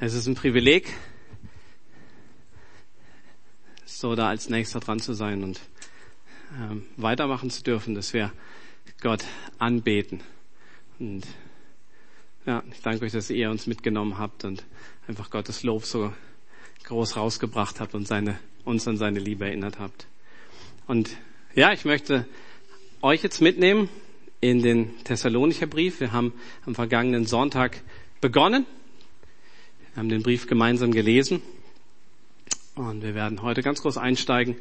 Es ist ein Privileg, so da als nächster dran zu sein und ähm, weitermachen zu dürfen, dass wir Gott anbeten. Und ja, ich danke euch, dass ihr uns mitgenommen habt und einfach Gottes Lob so groß rausgebracht habt und seine, uns an seine Liebe erinnert habt. Und ja, ich möchte euch jetzt mitnehmen in den Thessalonicher Brief. Wir haben am vergangenen Sonntag begonnen. Wir haben den Brief gemeinsam gelesen. Und wir werden heute ganz groß einsteigen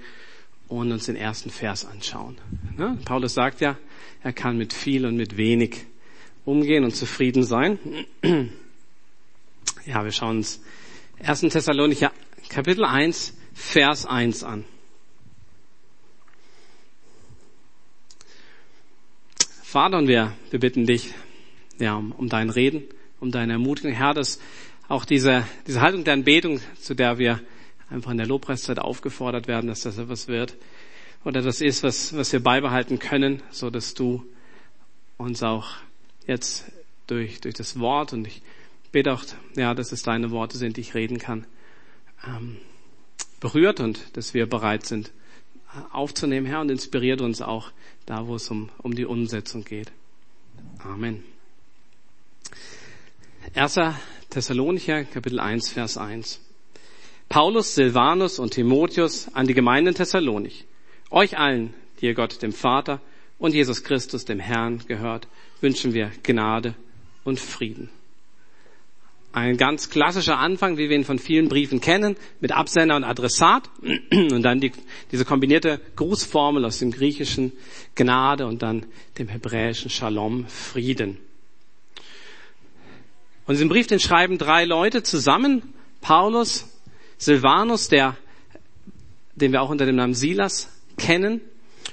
und uns den ersten Vers anschauen. Ne? Paulus sagt ja, er kann mit viel und mit wenig umgehen und zufrieden sein. Ja, wir schauen uns 1. Thessalonicher Kapitel 1, Vers 1 an. Vater, und wir, wir bitten dich ja, um, um dein Reden, um deine Ermutigung, Herr, dass auch diese, diese Haltung der Anbetung, zu der wir einfach in der Lobpreiszeit aufgefordert werden, dass das etwas wird oder das ist, was, was wir beibehalten können, so dass du uns auch jetzt durch, durch das Wort und ich bete auch, ja, dass es deine Worte sind, die ich reden kann, ähm, berührt und dass wir bereit sind aufzunehmen, Herr, und inspiriert uns auch da, wo es um, um die Umsetzung geht. Amen. 1. Thessalonicher, Kapitel 1, Vers 1. Paulus, Silvanus und Timotheus an die Gemeinden Thessalonich. Euch allen, die ihr Gott, dem Vater und Jesus Christus, dem Herrn, gehört, wünschen wir Gnade und Frieden. Ein ganz klassischer Anfang, wie wir ihn von vielen Briefen kennen, mit Absender und Adressat und dann die, diese kombinierte Grußformel aus dem griechischen Gnade und dann dem hebräischen Shalom, Frieden. Und diesen Brief, den schreiben drei Leute zusammen, Paulus, Silvanus, der, den wir auch unter dem Namen Silas kennen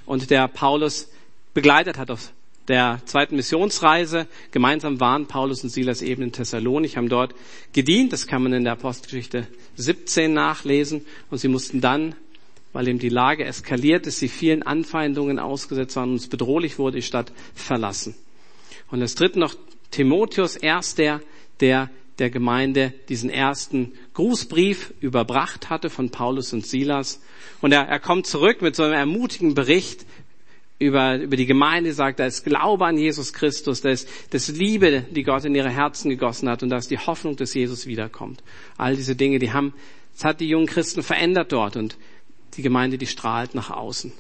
und der Paulus begleitet hat auf der zweiten Missionsreise. Gemeinsam waren Paulus und Silas eben in Thessalonich, haben dort gedient. Das kann man in der Apostelgeschichte 17 nachlesen. Und sie mussten dann, weil eben die Lage eskaliert ist, sie vielen Anfeindungen ausgesetzt waren und es bedrohlich wurde, die Stadt verlassen. Und das dritte noch Timotheus, erst der, der der Gemeinde diesen ersten Grußbrief überbracht hatte von Paulus und Silas. Und er, er kommt zurück mit so einem ermutigen Bericht über, über die Gemeinde sagt, da ist Glaube an Jesus Christus, da ist das Liebe, die Gott in ihre Herzen gegossen hat und da ist die Hoffnung, dass Jesus wiederkommt. All diese Dinge, die haben, das hat die jungen Christen verändert dort und die Gemeinde, die strahlt nach außen.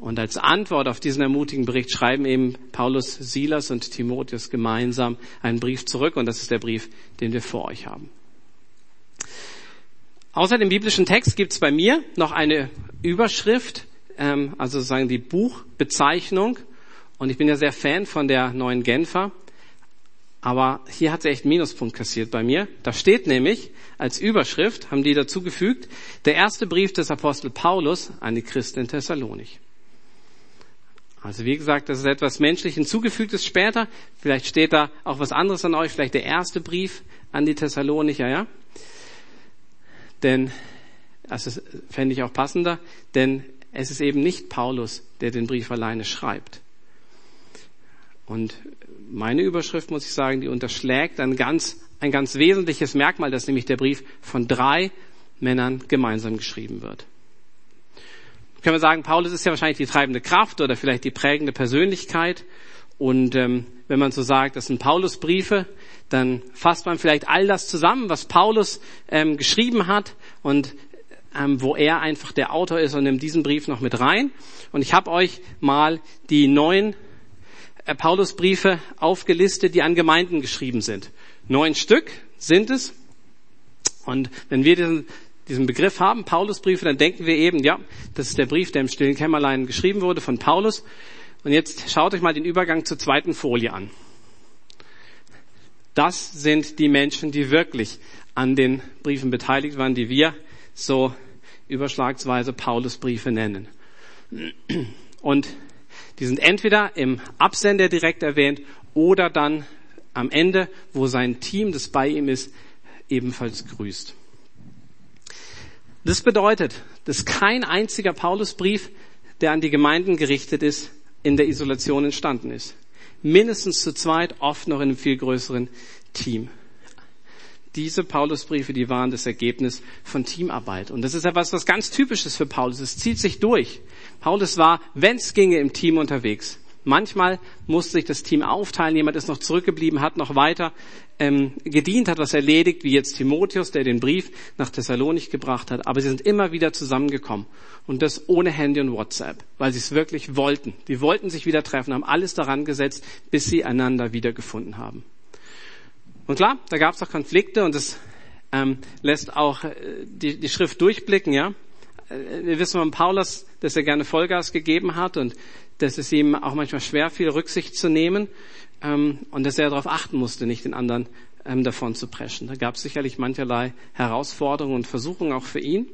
Und als Antwort auf diesen ermutigen Bericht schreiben eben Paulus, Silas und Timotheus gemeinsam einen Brief zurück und das ist der Brief, den wir vor euch haben. Außer dem biblischen Text gibt es bei mir noch eine Überschrift, ähm, also sozusagen die Buchbezeichnung. Und ich bin ja sehr Fan von der neuen Genfer. Aber hier hat sie echt einen Minuspunkt kassiert bei mir. Da steht nämlich als Überschrift, haben die dazugefügt, der erste Brief des Apostel Paulus an die Christen in Thessalonich. Also wie gesagt, das ist etwas menschlich hinzugefügtes später. Vielleicht steht da auch was anderes an euch, vielleicht der erste Brief an die Thessalonicher, ja? Denn, das fände ich auch passender, denn es ist eben nicht Paulus, der den Brief alleine schreibt. Und meine Überschrift, muss ich sagen, die unterschlägt ein ganz, ein ganz wesentliches Merkmal, dass nämlich der Brief von drei Männern gemeinsam geschrieben wird. Können wir sagen, Paulus ist ja wahrscheinlich die treibende Kraft oder vielleicht die prägende Persönlichkeit. Und ähm, wenn man so sagt, das sind Paulusbriefe, dann fasst man vielleicht all das zusammen, was Paulus ähm, geschrieben hat. Und ähm, wo er einfach der Autor ist und nimmt diesen Brief noch mit rein. Und ich habe euch mal die neun äh, Paulusbriefe aufgelistet, die an Gemeinden geschrieben sind. Neun Stück sind es. Und wenn wir diesen, diesen Begriff haben, Paulusbriefe, dann denken wir eben, ja, das ist der Brief, der im stillen Kämmerlein geschrieben wurde von Paulus. Und jetzt schaut euch mal den Übergang zur zweiten Folie an. Das sind die Menschen, die wirklich an den Briefen beteiligt waren, die wir so überschlagsweise Paulusbriefe nennen. Und die sind entweder im Absender direkt erwähnt oder dann am Ende, wo sein Team, das bei ihm ist, ebenfalls grüßt. Das bedeutet, dass kein einziger Paulusbrief, der an die Gemeinden gerichtet ist, in der Isolation entstanden ist. Mindestens zu zweit, oft noch in einem viel größeren Team. diese Paulusbriefe, die waren das Ergebnis von Teamarbeit. Und das ist etwas, was ganz typisches für Paulus. Es zieht sich durch. Paulus war, wenn es ginge, im Team unterwegs. Manchmal musste sich das Team aufteilen, jemand ist noch zurückgeblieben, hat noch weiter ähm, gedient, hat was erledigt, wie jetzt Timotheus, der den Brief nach Thessalonik gebracht hat. Aber sie sind immer wieder zusammengekommen. Und das ohne Handy und WhatsApp, weil sie es wirklich wollten. Die wollten sich wieder treffen, haben alles daran gesetzt, bis sie einander wiedergefunden haben. Und klar, da gab es auch Konflikte und das ähm, lässt auch äh, die, die Schrift durchblicken, ja. Äh, wir wissen von Paulus, dass er gerne Vollgas gegeben hat und dass es ihm auch manchmal schwer fiel, Rücksicht zu nehmen ähm, und dass er darauf achten musste, nicht den anderen ähm, davon zu preschen. Da gab es sicherlich mancherlei Herausforderungen und Versuchungen auch für ihn.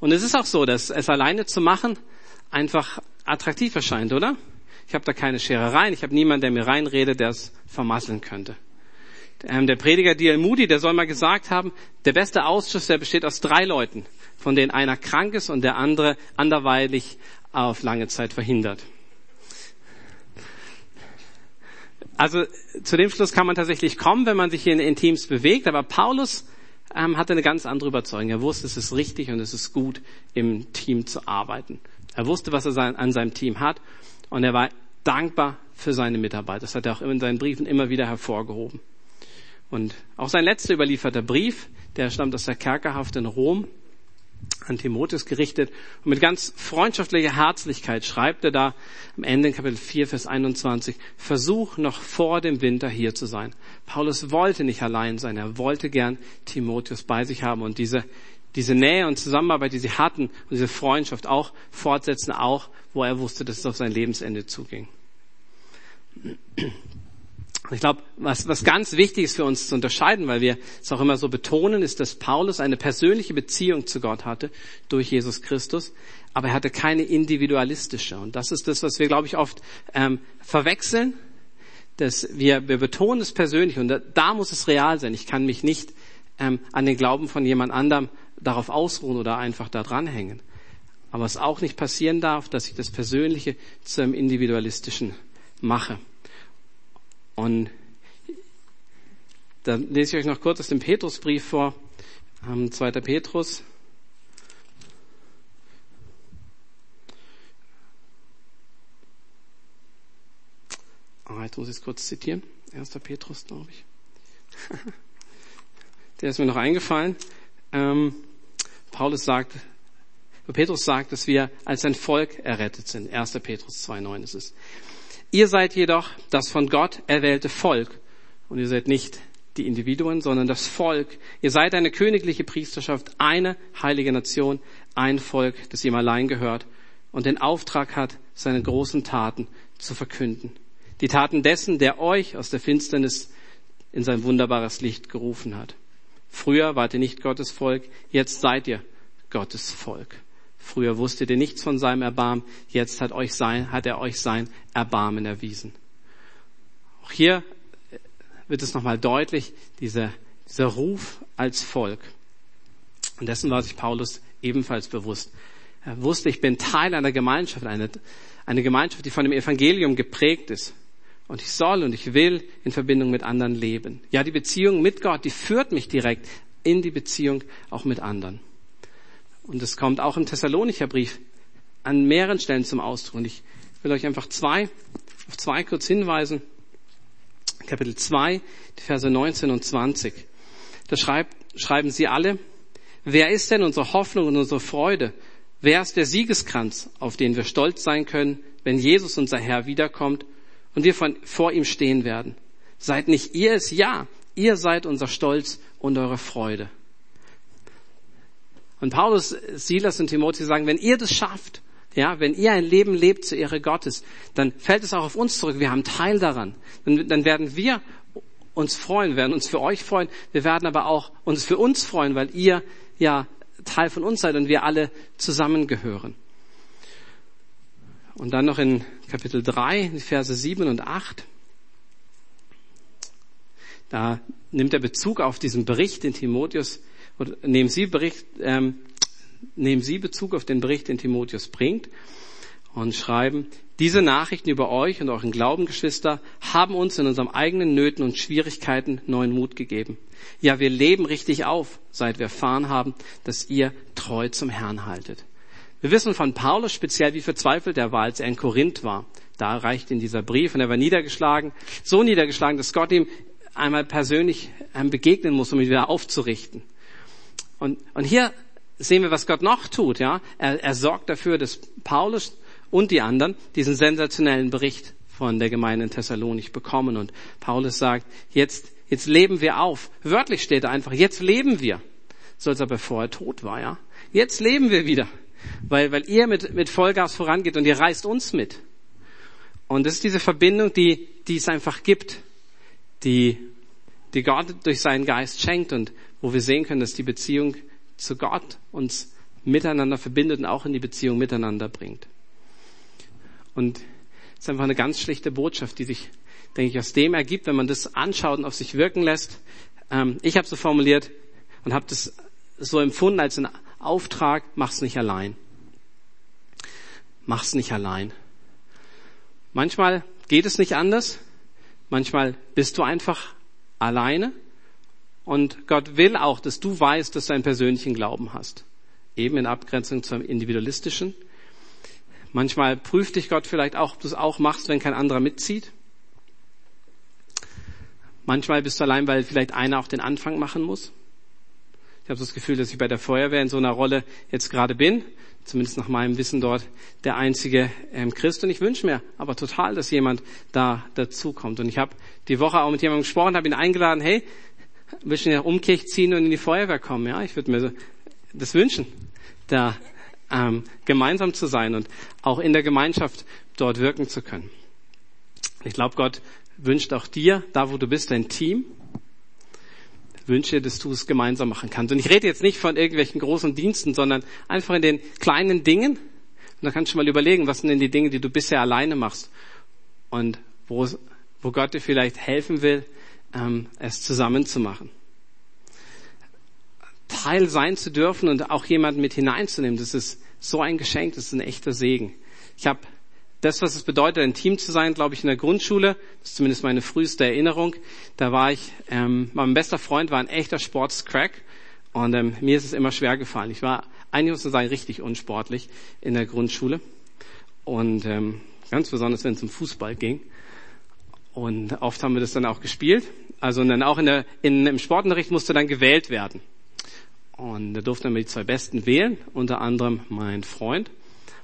Und es ist auch so, dass es alleine zu machen einfach attraktiv erscheint, oder? Ich habe da keine Scherereien, ich habe niemanden, der mir reinredet, der es vermasseln könnte. Ähm, der Prediger D.L. Moody, der soll mal gesagt haben, der beste Ausschuss, der besteht aus drei Leuten, von denen einer krank ist und der andere anderweitig auf lange Zeit verhindert. Also zu dem Schluss kann man tatsächlich kommen, wenn man sich in, in Teams bewegt, aber Paulus ähm, hatte eine ganz andere Überzeugung. Er wusste, es ist richtig und es ist gut, im Team zu arbeiten. Er wusste, was er sein, an seinem Team hat und er war dankbar für seine Mitarbeit. Das hat er auch in seinen Briefen immer wieder hervorgehoben. Und auch sein letzter überlieferter Brief, der stammt aus der Kerkerhaft in Rom, an Timotheus gerichtet. Und mit ganz freundschaftlicher Herzlichkeit schreibt er da am Ende in Kapitel 4, Vers 21, Versuch noch vor dem Winter hier zu sein. Paulus wollte nicht allein sein, er wollte gern Timotheus bei sich haben und diese, diese Nähe und Zusammenarbeit, die sie hatten und diese Freundschaft auch fortsetzen, auch wo er wusste, dass es auf sein Lebensende zuging. Ich glaube, was, was ganz wichtig ist für uns zu unterscheiden, weil wir es auch immer so betonen, ist, dass Paulus eine persönliche Beziehung zu Gott hatte durch Jesus Christus, aber er hatte keine individualistische. Und das ist das, was wir, glaube ich, oft ähm, verwechseln, dass wir, wir betonen es persönlich und da, da muss es real sein. Ich kann mich nicht ähm, an den Glauben von jemand anderem darauf ausruhen oder einfach da dranhängen. Aber es auch nicht passieren darf, dass ich das Persönliche zu einem Individualistischen mache. Und da lese ich euch noch kurz aus dem Petrusbrief vor, 2. Petrus. Ah, jetzt muss ich es kurz zitieren. 1. Petrus, glaube ich. Der ist mir noch eingefallen. Ähm, Paulus sagt, Petrus sagt, dass wir als ein Volk errettet sind. 1. Petrus 2,9 ist es. Ihr seid jedoch das von Gott erwählte Volk. Und ihr seid nicht die Individuen, sondern das Volk. Ihr seid eine königliche Priesterschaft, eine heilige Nation, ein Volk, das ihm allein gehört und den Auftrag hat, seine großen Taten zu verkünden. Die Taten dessen, der euch aus der Finsternis in sein wunderbares Licht gerufen hat. Früher wart ihr nicht Gottes Volk, jetzt seid ihr Gottes Volk. Früher wusstet ihr nichts von seinem Erbarmen, jetzt hat, euch sein, hat er euch sein Erbarmen erwiesen. Auch hier wird es nochmal deutlich, dieser, dieser Ruf als Volk. Und dessen war sich Paulus ebenfalls bewusst. Er wusste, ich bin Teil einer Gemeinschaft, eine, eine Gemeinschaft, die von dem Evangelium geprägt ist. Und ich soll und ich will in Verbindung mit anderen leben. Ja, die Beziehung mit Gott, die führt mich direkt in die Beziehung auch mit anderen. Und es kommt auch im Thessalonicher Brief an mehreren Stellen zum Ausdruck. Und ich will euch einfach zwei, auf zwei kurz hinweisen. Kapitel 2, die Verse 19 und 20. Da schreibt, schreiben sie alle, wer ist denn unsere Hoffnung und unsere Freude? Wer ist der Siegeskranz, auf den wir stolz sein können, wenn Jesus unser Herr wiederkommt und wir von, vor ihm stehen werden? Seid nicht ihr es? Ja, ihr seid unser Stolz und eure Freude. Und Paulus, Silas und Timotheus sagen, wenn ihr das schafft, ja, wenn ihr ein Leben lebt zur Ehre Gottes, dann fällt es auch auf uns zurück. Wir haben Teil daran. Dann, dann werden wir uns freuen, werden uns für euch freuen. Wir werden aber auch uns für uns freuen, weil ihr ja Teil von uns seid und wir alle zusammengehören. Und dann noch in Kapitel 3, die Verse 7 und 8. Da nimmt er Bezug auf diesen Bericht, den Timotheus nehmen Sie, Bericht, ähm, nehmen Sie Bezug auf den Bericht, den Timotheus bringt. und schreiben, diese Nachrichten über euch und euren Glauben, Geschwister, haben uns in unserem eigenen Nöten und Schwierigkeiten neuen Mut gegeben. Ja, wir leben richtig auf, seit wir erfahren haben, dass ihr treu zum Herrn haltet. Wir wissen von Paulus speziell, wie verzweifelt er war, als er in Korinth war. Da reicht ihn dieser Brief und er war niedergeschlagen, so niedergeschlagen, dass Gott ihm einmal persönlich ähm, begegnen muss, um ihn wieder aufzurichten. Und, und hier sehen wir, was Gott noch tut. Ja, er, er sorgt dafür, dass Paulus und die anderen diesen sensationellen Bericht von der Gemeinde in Thessalonich bekommen. Und Paulus sagt, jetzt, jetzt leben wir auf. Wörtlich steht da einfach, jetzt leben wir. So als ob er vorher tot war, ja. Jetzt leben wir wieder. Weil, weil ihr mit, mit Vollgas vorangeht und ihr reißt uns mit. Und das ist diese Verbindung, die, die es einfach gibt, die, die Gott durch seinen Geist schenkt und wo wir sehen können, dass die Beziehung zu Gott uns miteinander verbindet und auch in die Beziehung miteinander bringt. Und es ist einfach eine ganz schlichte Botschaft, die sich, denke ich, aus dem ergibt, wenn man das anschaut und auf sich wirken lässt. Ähm, ich habe so formuliert und habe das so empfunden als einen Auftrag, mach's nicht allein. Mach's nicht allein. Manchmal geht es nicht anders. Manchmal bist du einfach alleine. Und Gott will auch, dass du weißt, dass du einen persönlichen Glauben hast. Eben in Abgrenzung zum individualistischen. Manchmal prüft dich Gott vielleicht auch, ob du es auch machst, wenn kein anderer mitzieht. Manchmal bist du allein, weil vielleicht einer auch den Anfang machen muss. Ich habe das Gefühl, dass ich bei der Feuerwehr in so einer Rolle jetzt gerade bin, zumindest nach meinem Wissen dort der einzige ähm, Christ. Und ich wünsche mir aber total, dass jemand da dazukommt. Und ich habe die Woche auch mit jemandem gesprochen, habe ihn eingeladen, hey, willst du in der Umkirche ziehen und in die Feuerwehr kommen? Ja, ich würde mir das wünschen, da ähm, gemeinsam zu sein und auch in der Gemeinschaft dort wirken zu können. Ich glaube, Gott wünscht auch dir, da wo du bist, ein Team. Wünsche, dass du es gemeinsam machen kannst. Und ich rede jetzt nicht von irgendwelchen großen Diensten, sondern einfach in den kleinen Dingen. Und da kannst du mal überlegen, was sind denn die Dinge, die du bisher alleine machst und wo, wo Gott dir vielleicht helfen will, ähm, es zusammen zu machen. Teil sein zu dürfen und auch jemanden mit hineinzunehmen, das ist so ein Geschenk, das ist ein echter Segen. Ich habe das, was es bedeutet, ein Team zu sein, glaube ich, in der Grundschule, das ist zumindest meine früheste Erinnerung. Da war ich, ähm, mein bester Freund war ein echter Sportscrack und ähm, mir ist es immer schwer gefallen. Ich war, eigentlich muss man sagen, richtig unsportlich in der Grundschule und ähm, ganz besonders, wenn es um Fußball ging. Und oft haben wir das dann auch gespielt. Also dann auch in der, in, im Sportunterricht musste dann gewählt werden. Und da durften wir die zwei Besten wählen, unter anderem mein Freund.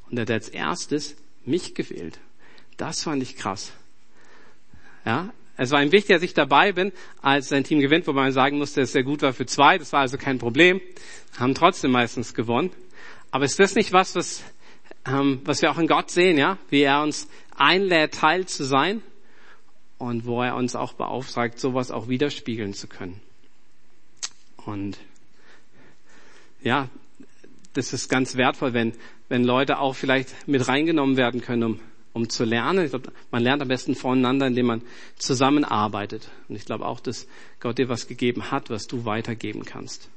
Und der hat als erstes mich gewählt. Das fand ich krass. Ja, es war ihm wichtig, dass ich dabei bin, als sein Team gewinnt, wobei man sagen musste, dass er gut war für zwei. Das war also kein Problem. Haben trotzdem meistens gewonnen. Aber ist das nicht was, was, ähm, was wir auch in Gott sehen, ja? Wie er uns einlädt, Teil zu sein und wo er uns auch beauftragt, sowas auch widerspiegeln zu können. Und ja, das ist ganz wertvoll, wenn, wenn Leute auch vielleicht mit reingenommen werden können, um, um zu lernen. Ich glaube, man lernt am besten voneinander, indem man zusammenarbeitet. Und ich glaube auch, dass Gott dir was gegeben hat, was du weitergeben kannst.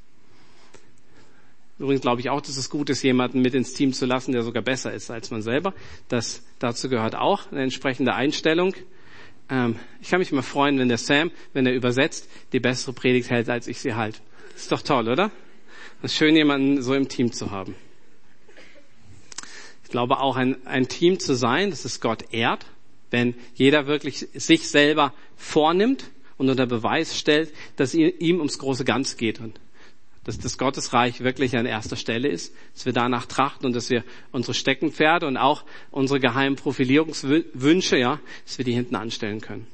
Übrigens glaube ich auch, dass es gut ist, jemanden mit ins Team zu lassen, der sogar besser ist als man selber. Das, dazu gehört auch eine entsprechende Einstellung. Ähm, ich kann mich immer freuen, wenn der Sam, wenn er übersetzt, die bessere Predigt hält, als ich sie halt. Ist doch toll, oder? Es ist schön, jemanden so im Team zu haben. Ich glaube auch ein, ein Team zu sein, das ist Gott ehrt, wenn jeder wirklich sich selber vornimmt und unter Beweis stellt, dass ihm ums große Ganze geht und dass das Gottesreich wirklich an erster Stelle ist, dass wir danach trachten und dass wir unsere Steckenpferde und auch unsere geheimen Profilierungswünsche, ja, dass wir die hinten anstellen können.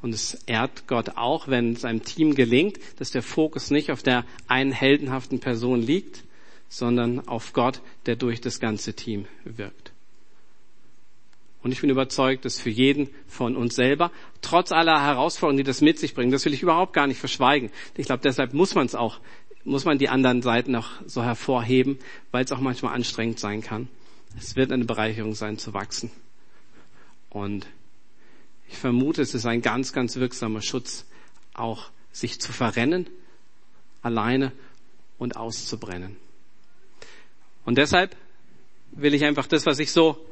Und es ehrt Gott auch, wenn es einem Team gelingt, dass der Fokus nicht auf der einen heldenhaften Person liegt, sondern auf Gott, der durch das ganze Team wirkt. Und ich bin überzeugt, dass für jeden von uns selber, trotz aller Herausforderungen, die das mit sich bringen, das will ich überhaupt gar nicht verschweigen. Ich glaube, deshalb muss man es auch, muss man die anderen Seiten auch so hervorheben, weil es auch manchmal anstrengend sein kann. Es wird eine Bereicherung sein, zu wachsen. Und ich vermute, es ist ein ganz, ganz wirksamer Schutz, auch sich zu verrennen, alleine und auszubrennen. Und deshalb will ich einfach das, was ich so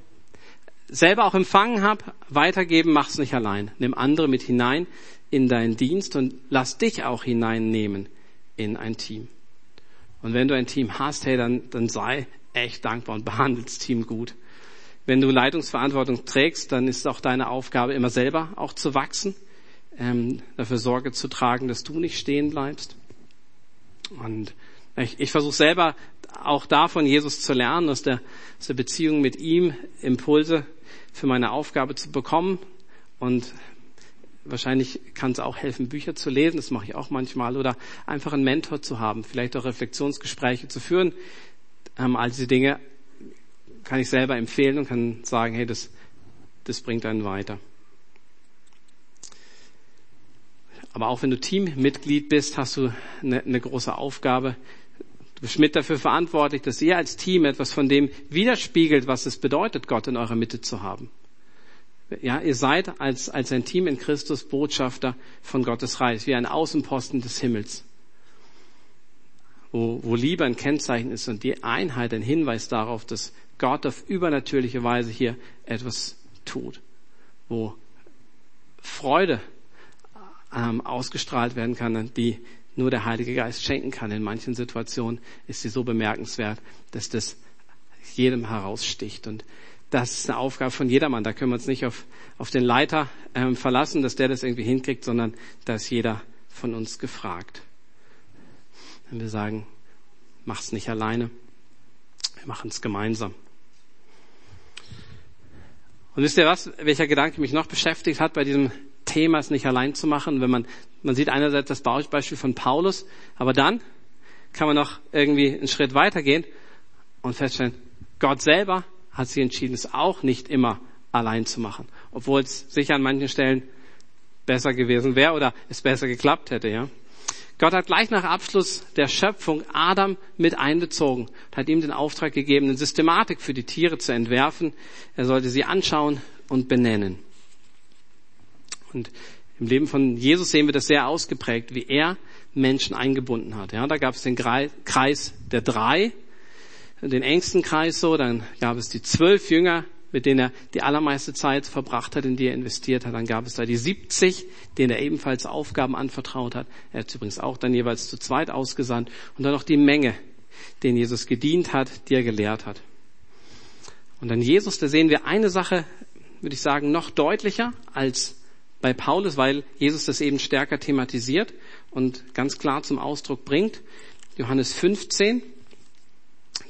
selber auch empfangen habe, weitergeben, mach's nicht allein. Nimm andere mit hinein in deinen Dienst und lass dich auch hineinnehmen in ein Team. Und wenn du ein Team hast, hey, dann, dann sei echt dankbar und behandelst Team gut. Wenn du Leitungsverantwortung trägst, dann ist auch deine Aufgabe immer selber auch zu wachsen, ähm, dafür Sorge zu tragen, dass du nicht stehen bleibst. Und ich, ich versuche selber auch da von Jesus zu lernen, aus der, aus der Beziehung mit ihm Impulse für meine Aufgabe zu bekommen. Und wahrscheinlich kann es auch helfen, Bücher zu lesen, das mache ich auch manchmal, oder einfach einen Mentor zu haben, vielleicht auch Reflexionsgespräche zu führen. Ähm, all diese Dinge kann ich selber empfehlen und kann sagen, hey, das, das bringt einen weiter. Aber auch wenn du Teammitglied bist, hast du eine, eine große Aufgabe. Du bist mit dafür verantwortlich, dass ihr als Team etwas von dem widerspiegelt, was es bedeutet, Gott in eurer Mitte zu haben. Ja, ihr seid als, als ein Team in Christus Botschafter von Gottes Reich, wie ein Außenposten des Himmels. Wo, wo Liebe ein Kennzeichen ist und die Einheit ein Hinweis darauf, dass Gott auf übernatürliche Weise hier etwas tut. Wo Freude ähm, ausgestrahlt werden kann, die nur der Heilige Geist schenken kann. In manchen Situationen ist sie so bemerkenswert, dass das jedem heraussticht. Und das ist eine Aufgabe von jedermann. Da können wir uns nicht auf, auf den Leiter ähm, verlassen, dass der das irgendwie hinkriegt, sondern da ist jeder von uns gefragt. Wenn wir sagen, mach's nicht alleine, wir machen es gemeinsam. Und wisst ihr was, welcher Gedanke mich noch beschäftigt hat bei diesem Thema, es nicht allein zu machen? Wenn man, man sieht einerseits das Beispiel von Paulus, aber dann kann man noch irgendwie einen Schritt weitergehen und feststellen, Gott selber hat sich entschieden, es auch nicht immer allein zu machen. Obwohl es sicher an manchen Stellen besser gewesen wäre oder es besser geklappt hätte, ja. Gott hat gleich nach Abschluss der Schöpfung Adam mit einbezogen und hat ihm den Auftrag gegeben, eine Systematik für die Tiere zu entwerfen. Er sollte sie anschauen und benennen. Und im Leben von Jesus sehen wir das sehr ausgeprägt, wie er Menschen eingebunden hat. Ja, da gab es den Kreis der drei, den engsten Kreis so, dann gab es die zwölf Jünger, mit denen er die allermeiste Zeit verbracht hat, in die er investiert hat. Dann gab es da die 70, denen er ebenfalls Aufgaben anvertraut hat. Er hat übrigens auch dann jeweils zu zweit ausgesandt. Und dann noch die Menge, denen Jesus gedient hat, die er gelehrt hat. Und dann Jesus, da sehen wir eine Sache, würde ich sagen, noch deutlicher als bei Paulus, weil Jesus das eben stärker thematisiert und ganz klar zum Ausdruck bringt. Johannes 15,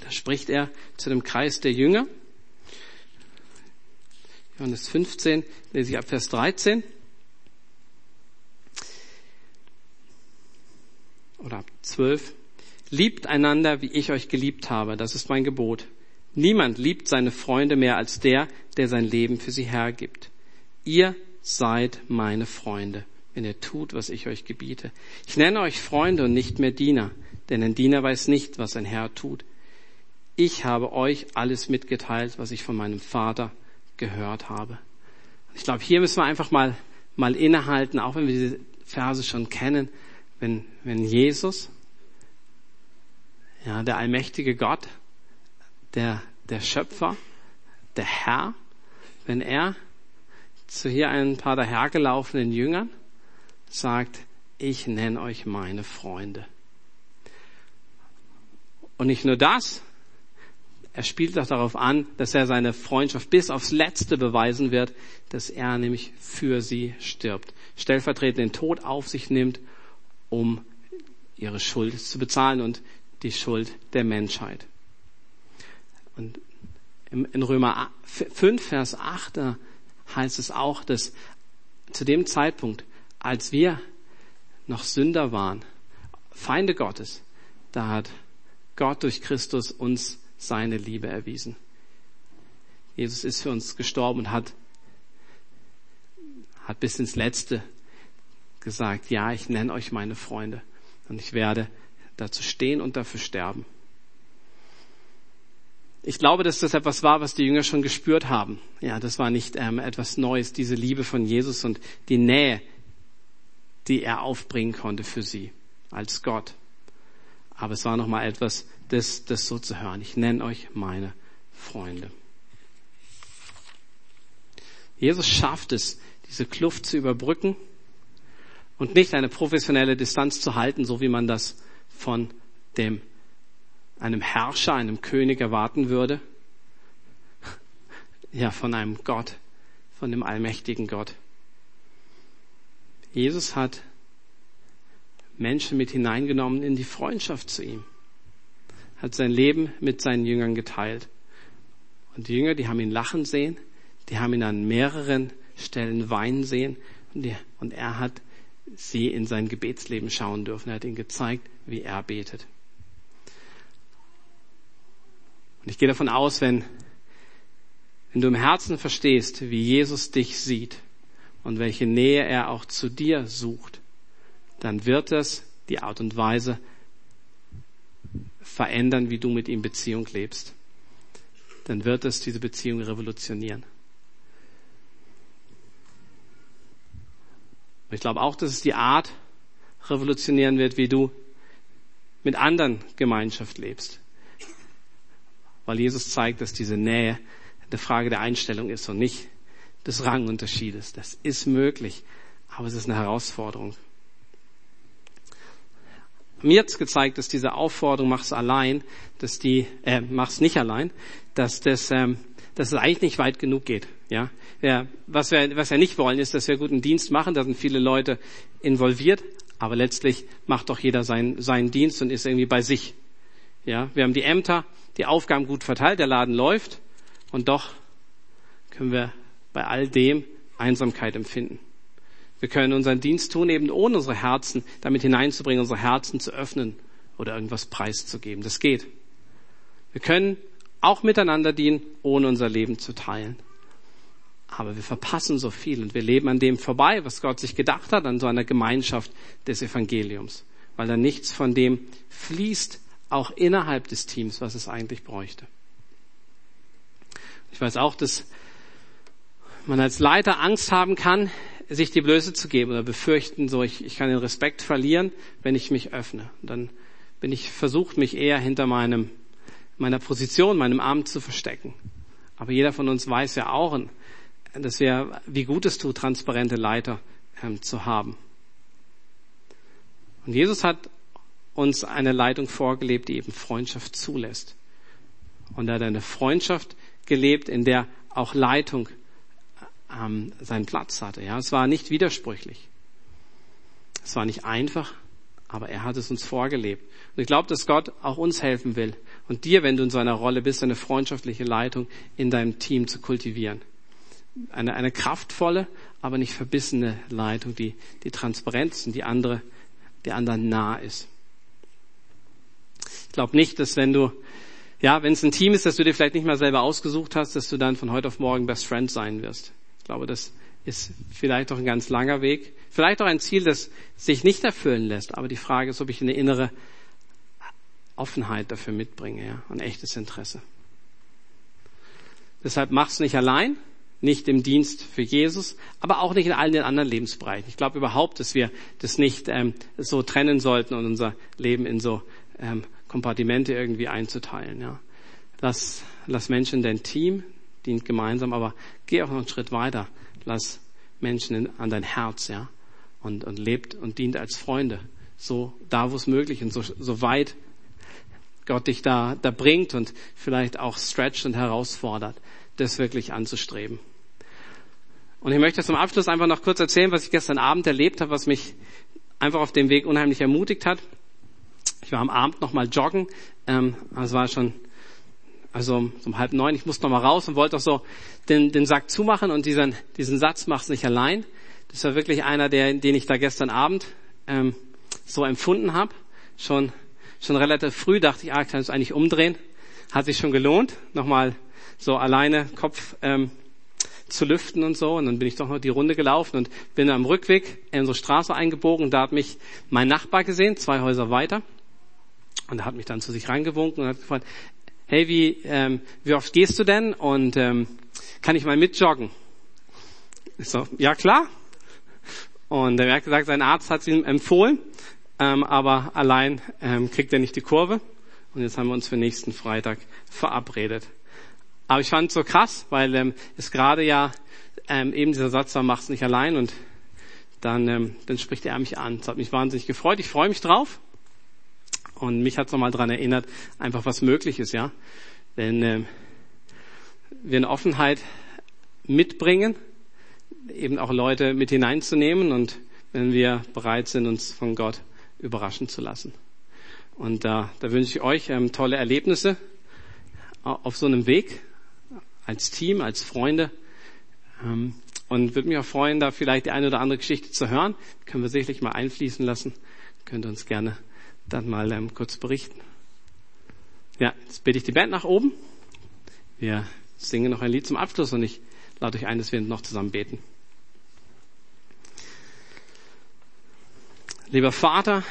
da spricht er zu dem Kreis der Jünger. Johannes 15, lese ich ab Vers 13. Oder ab 12. Liebt einander, wie ich euch geliebt habe. Das ist mein Gebot. Niemand liebt seine Freunde mehr als der, der sein Leben für sie hergibt. Ihr seid meine Freunde, wenn ihr tut, was ich euch gebiete. Ich nenne euch Freunde und nicht mehr Diener, denn ein Diener weiß nicht, was ein Herr tut ich habe euch alles mitgeteilt, was ich von meinem Vater gehört habe. Ich glaube, hier müssen wir einfach mal, mal innehalten, auch wenn wir diese Verse schon kennen, wenn, wenn Jesus, ja, der allmächtige Gott, der, der Schöpfer, der Herr, wenn er zu hier ein paar dahergelaufenen Jüngern sagt, ich nenne euch meine Freunde. Und nicht nur das, er spielt doch darauf an, dass er seine Freundschaft bis aufs Letzte beweisen wird, dass er nämlich für sie stirbt. Stellvertretend den Tod auf sich nimmt, um ihre Schuld zu bezahlen und die Schuld der Menschheit. Und in Römer 5, Vers 8 da heißt es auch, dass zu dem Zeitpunkt, als wir noch Sünder waren, Feinde Gottes, da hat Gott durch Christus uns seine Liebe erwiesen. Jesus ist für uns gestorben und hat, hat bis ins Letzte gesagt, ja, ich nenne euch meine Freunde und ich werde dazu stehen und dafür sterben. Ich glaube, dass das etwas war, was die Jünger schon gespürt haben. Ja, das war nicht ähm, etwas Neues, diese Liebe von Jesus und die Nähe, die er aufbringen konnte für sie als Gott. Aber es war nochmal etwas, das, das so zu hören. Ich nenne euch meine Freunde. Jesus schafft es, diese Kluft zu überbrücken und nicht eine professionelle Distanz zu halten, so wie man das von dem, einem Herrscher, einem König erwarten würde. Ja, von einem Gott, von dem allmächtigen Gott. Jesus hat Menschen mit hineingenommen in die Freundschaft zu ihm, hat sein Leben mit seinen Jüngern geteilt. Und die Jünger, die haben ihn lachen sehen, die haben ihn an mehreren Stellen weinen sehen und, die, und er hat sie in sein Gebetsleben schauen dürfen. Er hat ihnen gezeigt, wie er betet. Und ich gehe davon aus, wenn, wenn du im Herzen verstehst, wie Jesus dich sieht und welche Nähe er auch zu dir sucht, dann wird es die Art und Weise verändern, wie du mit ihm Beziehung lebst. Dann wird es diese Beziehung revolutionieren. ich glaube auch, dass es die Art revolutionieren wird, wie du mit anderen Gemeinschaft lebst. Weil Jesus zeigt, dass diese Nähe eine Frage der Einstellung ist und nicht des Rangunterschiedes. Das ist möglich, aber es ist eine Herausforderung. Mir hat gezeigt, dass diese Aufforderung mach's allein, dass die äh, mach's nicht allein, dass das ähm, dass es eigentlich nicht weit genug geht. Ja, ja was wir was wir nicht wollen, ist, dass wir guten Dienst machen. Da sind viele Leute involviert, aber letztlich macht doch jeder seinen seinen Dienst und ist irgendwie bei sich. Ja, wir haben die Ämter, die Aufgaben gut verteilt, der Laden läuft und doch können wir bei all dem Einsamkeit empfinden. Wir können unseren Dienst tun, eben ohne unsere Herzen damit hineinzubringen, unsere Herzen zu öffnen oder irgendwas preiszugeben. Das geht. Wir können auch miteinander dienen, ohne unser Leben zu teilen. Aber wir verpassen so viel und wir leben an dem vorbei, was Gott sich gedacht hat, an so einer Gemeinschaft des Evangeliums, weil da nichts von dem fließt, auch innerhalb des Teams, was es eigentlich bräuchte. Ich weiß auch, dass man als Leiter Angst haben kann, sich die Blöße zu geben oder befürchten, so ich, ich kann den Respekt verlieren, wenn ich mich öffne. Und dann bin ich versucht, mich eher hinter meinem, meiner Position, meinem Amt zu verstecken. Aber jeder von uns weiß ja auch, dass wir, wie gut es tut, transparente Leiter ähm, zu haben. Und Jesus hat uns eine Leitung vorgelebt, die eben Freundschaft zulässt. Und er hat eine Freundschaft gelebt, in der auch Leitung ähm, seinen Platz hatte. Ja, es war nicht widersprüchlich. Es war nicht einfach, aber er hat es uns vorgelebt. Und ich glaube, dass Gott auch uns helfen will und dir, wenn du in so einer Rolle bist, eine freundschaftliche Leitung in deinem Team zu kultivieren. Eine, eine kraftvolle, aber nicht verbissene Leitung, die, die transparent ist und die andere, die anderen nah ist. Glaube nicht, dass wenn du, ja, wenn es ein Team ist, das du dir vielleicht nicht mal selber ausgesucht hast, dass du dann von heute auf morgen Best Friend sein wirst. Ich glaube, das ist vielleicht auch ein ganz langer Weg. Vielleicht auch ein Ziel, das sich nicht erfüllen lässt. Aber die Frage ist, ob ich eine innere Offenheit dafür mitbringe, ja, ein echtes Interesse. Deshalb mach's nicht allein, nicht im Dienst für Jesus, aber auch nicht in allen den anderen Lebensbereichen. Ich glaube überhaupt, dass wir das nicht ähm, so trennen sollten und unser Leben in so ähm, Kompartimente irgendwie einzuteilen. Ja. Lass, lass Menschen dein Team, dient gemeinsam, aber geh auch noch einen Schritt weiter. Lass Menschen in, an dein Herz, ja, und, und lebt und dient als Freunde. So, da wo es möglich und so, so weit Gott dich da, da bringt und vielleicht auch stretcht und herausfordert, das wirklich anzustreben. Und ich möchte zum Abschluss einfach noch kurz erzählen, was ich gestern Abend erlebt habe, was mich einfach auf dem Weg unheimlich ermutigt hat. Ich war am Abend nochmal joggen. Ähm, es war schon also so um halb neun, ich musste noch mal raus und wollte auch so den, den Sack zumachen und diesen, diesen Satz mach's nicht allein. Das war wirklich einer, der, den ich da gestern Abend ähm, so empfunden habe. Schon, schon relativ früh dachte ich, ah, kann ich eigentlich umdrehen. Hat sich schon gelohnt, nochmal so alleine Kopf ähm, zu lüften und so. Und dann bin ich doch noch die Runde gelaufen und bin am Rückweg in unsere Straße eingebogen. Da hat mich mein Nachbar gesehen, zwei Häuser weiter. Und er hat mich dann zu sich reingewunken und hat gefragt, hey, wie, ähm, wie oft gehst du denn und ähm, kann ich mal mitjoggen? Ich so, ja klar. Und er hat gesagt, sein Arzt hat es ihm empfohlen, ähm, aber allein ähm, kriegt er nicht die Kurve. Und jetzt haben wir uns für nächsten Freitag verabredet. Aber ich fand es so krass, weil ähm, es gerade ja ähm, eben dieser Satz war, mach's nicht allein und dann, ähm, dann spricht er mich an. Das hat mich wahnsinnig gefreut. Ich freue mich drauf. Und mich hat es nochmal dran erinnert, einfach was möglich ist, ja. Wenn ähm, wir eine Offenheit mitbringen, eben auch Leute mit hineinzunehmen und wenn wir bereit sind, uns von Gott überraschen zu lassen. Und da, da wünsche ich euch ähm, tolle Erlebnisse auf so einem Weg, als Team, als Freunde. Ähm, und würde mich auch freuen, da vielleicht die eine oder andere Geschichte zu hören. Können wir sicherlich mal einfließen lassen. Könnt ihr uns gerne dann mal ähm, kurz berichten. Ja, jetzt bitte ich die Band nach oben. Wir singen noch ein Lied zum Abschluss und ich lade euch ein, dass wir noch zusammen beten. Lieber Vater,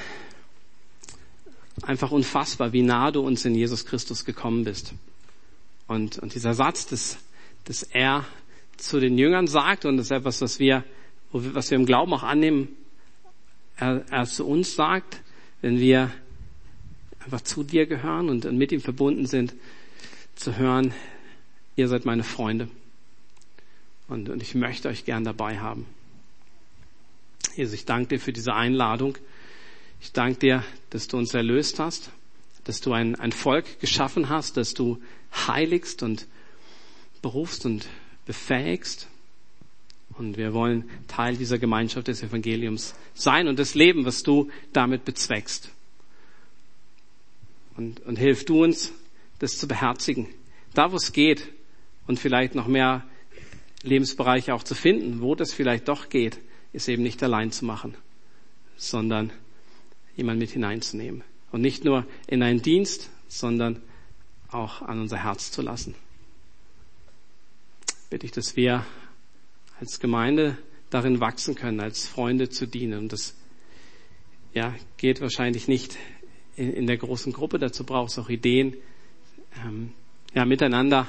einfach unfassbar, wie nah du uns in Jesus Christus gekommen bist. Und, und dieser Satz, dass, dass er zu den Jüngern sagt, und das ist etwas, was wir, was wir im Glauben auch annehmen, er, er zu uns sagt, wenn wir einfach zu dir gehören und mit ihm verbunden sind, zu hören, ihr seid meine Freunde. Und, und ich möchte euch gern dabei haben. Jesus, ich danke dir für diese Einladung. Ich danke dir, dass du uns erlöst hast, dass du ein, ein Volk geschaffen hast, dass du heiligst und berufst und befähigst. Und wir wollen Teil dieser Gemeinschaft des Evangeliums sein und das Leben, was du damit bezweckst. Und, und hilf du uns, das zu beherzigen. Da, wo es geht und vielleicht noch mehr Lebensbereiche auch zu finden, wo das vielleicht doch geht, ist eben nicht allein zu machen, sondern jemand mit hineinzunehmen. Und nicht nur in einen Dienst, sondern auch an unser Herz zu lassen. Bitte ich, dass wir als Gemeinde darin wachsen können, als Freunde zu dienen. Und das ja, geht wahrscheinlich nicht in, in der großen Gruppe. Dazu braucht es auch Ideen, ähm, ja, miteinander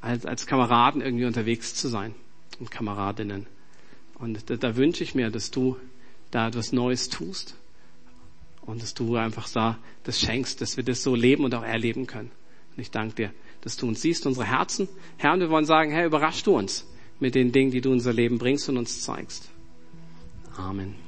als, als Kameraden irgendwie unterwegs zu sein und Kameradinnen. Und da, da wünsche ich mir, dass du da etwas Neues tust und dass du einfach da das schenkst, dass wir das so leben und auch erleben können. Und ich danke dir, dass du uns siehst, unsere Herzen. Herr, und wir wollen sagen, Herr, überrasch du uns mit den Dingen, die du in unser Leben bringst und uns zeigst. Amen.